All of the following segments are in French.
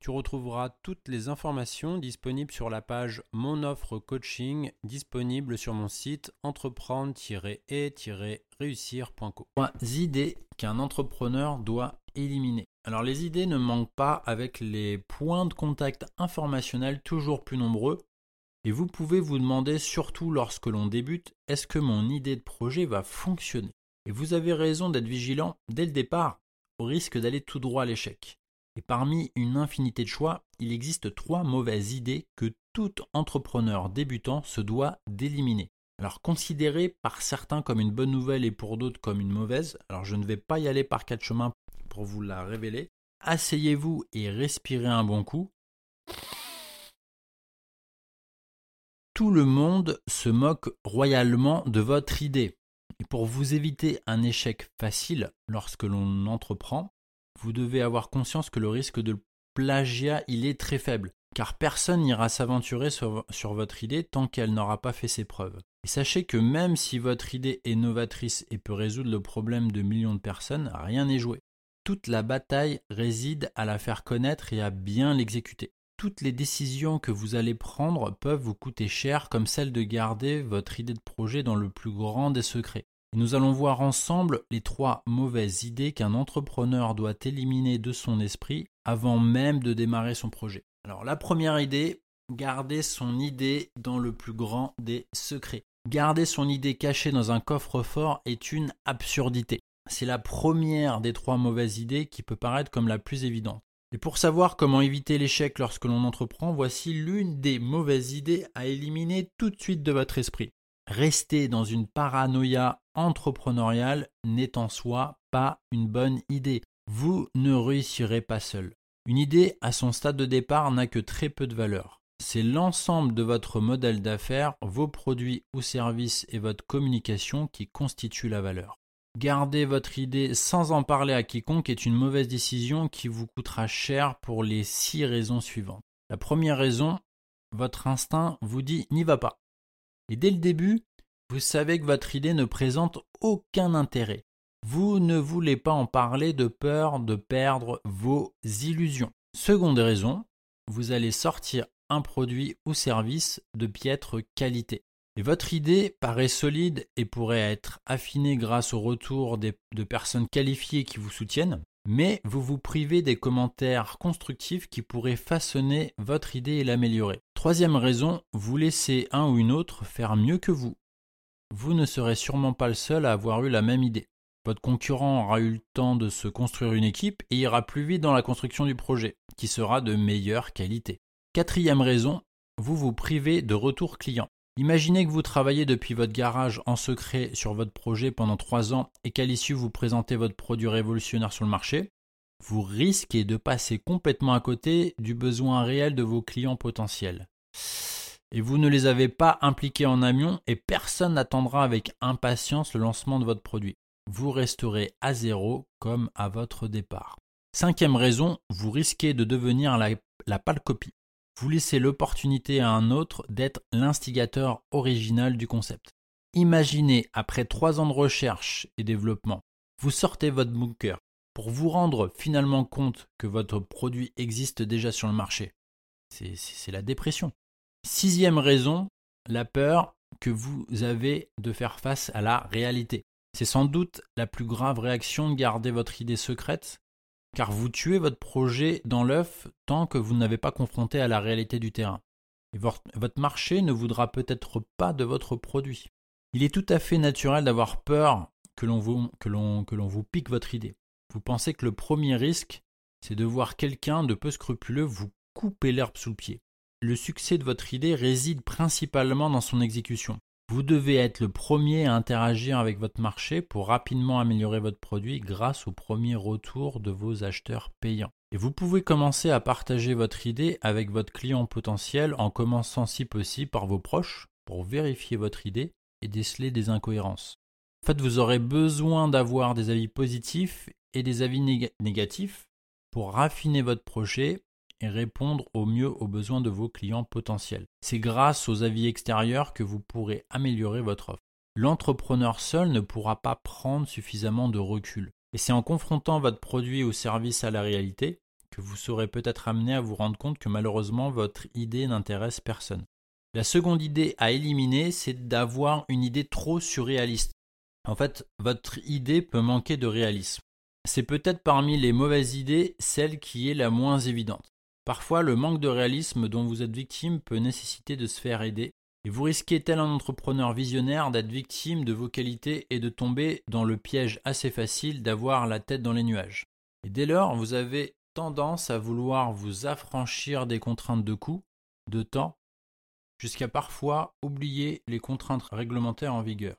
Tu retrouveras toutes les informations disponibles sur la page Mon offre coaching disponible sur mon site entreprendre-et-réussir.co. Idées qu'un entrepreneur doit éliminer. Alors les idées ne manquent pas avec les points de contact informationnels toujours plus nombreux et vous pouvez vous demander surtout lorsque l'on débute est-ce que mon idée de projet va fonctionner? Et vous avez raison d'être vigilant dès le départ au risque d'aller tout droit à l'échec. Et parmi une infinité de choix, il existe trois mauvaises idées que tout entrepreneur débutant se doit d'éliminer. Alors considérées par certains comme une bonne nouvelle et pour d'autres comme une mauvaise, alors je ne vais pas y aller par quatre chemins pour vous la révéler. Asseyez-vous et respirez un bon coup. Tout le monde se moque royalement de votre idée. Et pour vous éviter un échec facile lorsque l'on entreprend, vous devez avoir conscience que le risque de plagiat, il est très faible, car personne n'ira s'aventurer sur, sur, votre idée tant qu'elle n'aura pas fait ses preuves. Et sachez que même si votre idée est novatrice et peut résoudre le problème de millions de personnes, rien n'est joué. Toute la bataille réside à la faire connaître et à bien l'exécuter. Toutes les décisions que vous allez prendre peuvent vous coûter cher, comme celle de garder votre idée de projet dans le plus grand des secrets. Nous allons voir ensemble les trois mauvaises idées qu'un entrepreneur doit éliminer de son esprit avant même de démarrer son projet. Alors la première idée, garder son idée dans le plus grand des secrets. Garder son idée cachée dans un coffre-fort est une absurdité. C'est la première des trois mauvaises idées qui peut paraître comme la plus évidente. Et pour savoir comment éviter l'échec lorsque l'on entreprend, voici l'une des mauvaises idées à éliminer tout de suite de votre esprit. Rester dans une paranoïa entrepreneuriale n'est en soi pas une bonne idée. Vous ne réussirez pas seul. Une idée à son stade de départ n'a que très peu de valeur. C'est l'ensemble de votre modèle d'affaires, vos produits ou services et votre communication qui constituent la valeur. Garder votre idée sans en parler à quiconque est une mauvaise décision qui vous coûtera cher pour les six raisons suivantes. La première raison, votre instinct vous dit n'y va pas. Et dès le début, vous savez que votre idée ne présente aucun intérêt. Vous ne voulez pas en parler de peur de perdre vos illusions. Seconde raison, vous allez sortir un produit ou service de piètre qualité. Et votre idée paraît solide et pourrait être affinée grâce au retour de personnes qualifiées qui vous soutiennent, mais vous vous privez des commentaires constructifs qui pourraient façonner votre idée et l'améliorer. Troisième raison, vous laissez un ou une autre faire mieux que vous. Vous ne serez sûrement pas le seul à avoir eu la même idée. Votre concurrent aura eu le temps de se construire une équipe et ira plus vite dans la construction du projet, qui sera de meilleure qualité. Quatrième raison, vous vous privez de retour client. Imaginez que vous travaillez depuis votre garage en secret sur votre projet pendant trois ans et qu'à l'issue vous présentez votre produit révolutionnaire sur le marché. Vous risquez de passer complètement à côté du besoin réel de vos clients potentiels. Et vous ne les avez pas impliqués en amont et personne n'attendra avec impatience le lancement de votre produit. Vous resterez à zéro comme à votre départ. Cinquième raison, vous risquez de devenir la, la pâle copie vous laissez l'opportunité à un autre d'être l'instigateur original du concept. Imaginez, après trois ans de recherche et développement, vous sortez votre bunker pour vous rendre finalement compte que votre produit existe déjà sur le marché. C'est la dépression. Sixième raison, la peur que vous avez de faire face à la réalité. C'est sans doute la plus grave réaction de garder votre idée secrète car vous tuez votre projet dans l'œuf tant que vous n'avez pas confronté à la réalité du terrain. Votre marché ne voudra peut-être pas de votre produit. Il est tout à fait naturel d'avoir peur que l'on vous, que l'on vous pique votre idée. Vous pensez que le premier risque, c'est de voir quelqu'un de peu scrupuleux vous couper l'herbe sous le pied. Le succès de votre idée réside principalement dans son exécution. Vous devez être le premier à interagir avec votre marché pour rapidement améliorer votre produit grâce au premier retour de vos acheteurs payants. Et vous pouvez commencer à partager votre idée avec votre client potentiel en commençant si possible par vos proches pour vérifier votre idée et déceler des incohérences. En fait, vous aurez besoin d'avoir des avis positifs et des avis négatifs pour raffiner votre projet et répondre au mieux aux besoins de vos clients potentiels. C'est grâce aux avis extérieurs que vous pourrez améliorer votre offre. L'entrepreneur seul ne pourra pas prendre suffisamment de recul. Et c'est en confrontant votre produit ou service à la réalité que vous serez peut-être amené à vous rendre compte que malheureusement votre idée n'intéresse personne. La seconde idée à éliminer, c'est d'avoir une idée trop surréaliste. En fait, votre idée peut manquer de réalisme. C'est peut-être parmi les mauvaises idées celle qui est la moins évidente. Parfois, le manque de réalisme dont vous êtes victime peut nécessiter de se faire aider, et vous risquez, tel un entrepreneur visionnaire, d'être victime de vos qualités et de tomber dans le piège assez facile d'avoir la tête dans les nuages. Et dès lors, vous avez tendance à vouloir vous affranchir des contraintes de coût, de temps, jusqu'à parfois oublier les contraintes réglementaires en vigueur.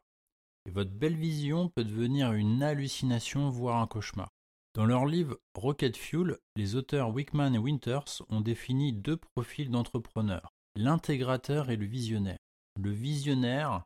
Et votre belle vision peut devenir une hallucination, voire un cauchemar. Dans leur livre Rocket Fuel, les auteurs Wickman et Winters ont défini deux profils d'entrepreneurs, l'intégrateur et le visionnaire. Le visionnaire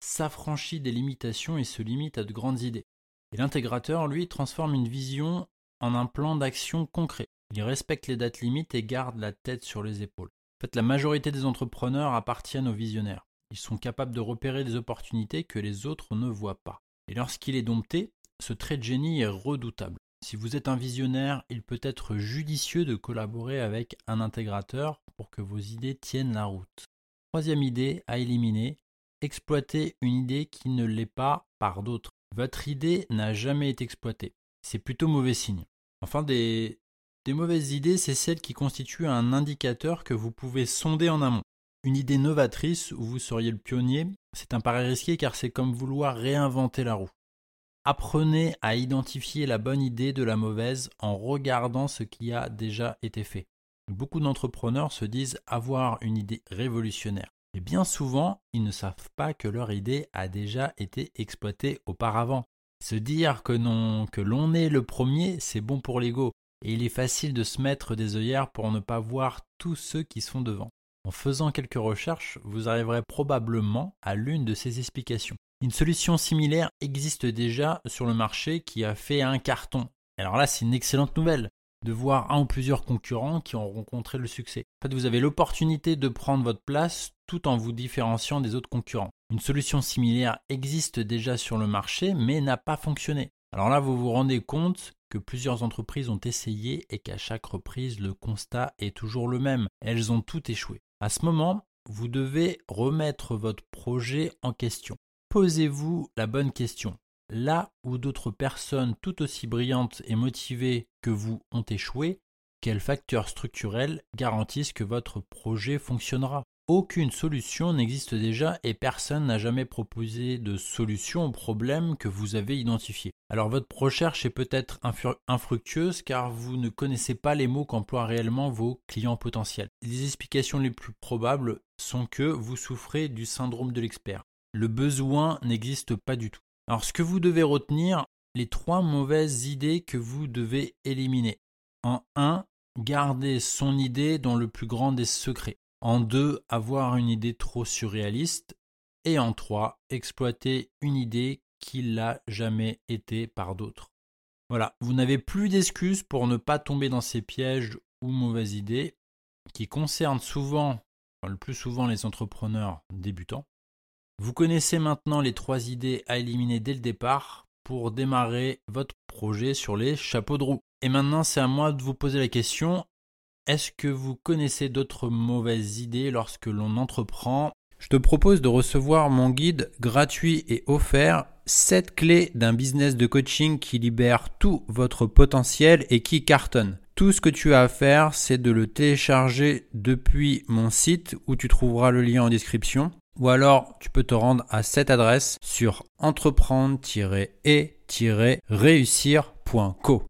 s'affranchit des limitations et se limite à de grandes idées. Et l'intégrateur, lui, transforme une vision en un plan d'action concret. Il respecte les dates limites et garde la tête sur les épaules. En fait, la majorité des entrepreneurs appartiennent aux visionnaires. Ils sont capables de repérer des opportunités que les autres ne voient pas. Et lorsqu'il est dompté, ce trait de génie est redoutable. Si vous êtes un visionnaire, il peut être judicieux de collaborer avec un intégrateur pour que vos idées tiennent la route. Troisième idée à éliminer, exploiter une idée qui ne l'est pas par d'autres. Votre idée n'a jamais été exploitée. C'est plutôt mauvais signe. Enfin, des, mauvaises idées, c'est celles qui constituent un indicateur que vous pouvez sonder en amont. Une idée novatrice où vous seriez le pionnier, c'est un pari risqué car c'est comme vouloir réinventer la roue. Apprenez à identifier la bonne idée de la mauvaise en regardant ce qui a déjà été fait. Beaucoup d'entrepreneurs se disent avoir une idée révolutionnaire. Et bien souvent, ils ne savent pas que leur idée a déjà été exploitée auparavant. Se dire que non, que l'on est le premier, c'est bon pour l'ego. Et il est facile de se mettre des œillères pour ne pas voir tous ceux qui sont devant. En faisant quelques recherches, vous arriverez probablement à l'une de ces explications. Une solution similaire existe déjà sur le marché qui a fait un carton. Alors là, c'est une excellente nouvelle de voir un ou plusieurs concurrents qui ont rencontré le succès. En fait, vous avez l'opportunité de prendre votre place tout en vous différenciant des autres concurrents. Une solution similaire existe déjà sur le marché mais n'a pas fonctionné. Alors là, vous vous rendez compte que plusieurs entreprises ont essayé et qu'à chaque reprise, le constat est toujours le même. Elles ont toutes échoué. À ce moment, vous devez remettre votre projet en question. Posez-vous la bonne question. Là où d'autres personnes tout aussi brillantes et motivées que vous ont échoué, quels facteurs structurels garantissent que votre projet fonctionnera? Aucune solution n'existe déjà et personne n'a jamais proposé de solution au problème que vous avez identifié. Alors votre recherche est peut-être infructueuse car vous ne connaissez pas les mots qu'emploient réellement vos clients potentiels. Les explications les plus probables sont que vous souffrez du syndrome de l'expert le besoin n'existe pas du tout. Alors ce que vous devez retenir, les trois mauvaises idées que vous devez éliminer. En 1, garder son idée dans le plus grand des secrets. En 2, avoir une idée trop surréaliste. Et en 3, exploiter une idée qui l'a jamais été par d'autres. Voilà, vous n'avez plus d'excuses pour ne pas tomber dans ces pièges ou mauvaises idées qui concernent souvent, le plus souvent les entrepreneurs débutants. Vous connaissez maintenant les trois idées à éliminer dès le départ pour démarrer votre projet sur les chapeaux de roue. Et maintenant, c'est à moi de vous poser la question, est-ce que vous connaissez d'autres mauvaises idées lorsque l'on entreprend? Je te propose de recevoir mon guide gratuit et offert 7 clés d'un business de coaching qui libère tout votre potentiel et qui cartonne. Tout ce que tu as à faire, c'est de le télécharger depuis mon site où tu trouveras le lien en description ou alors tu peux te rendre à cette adresse sur entreprendre-et-réussir.co.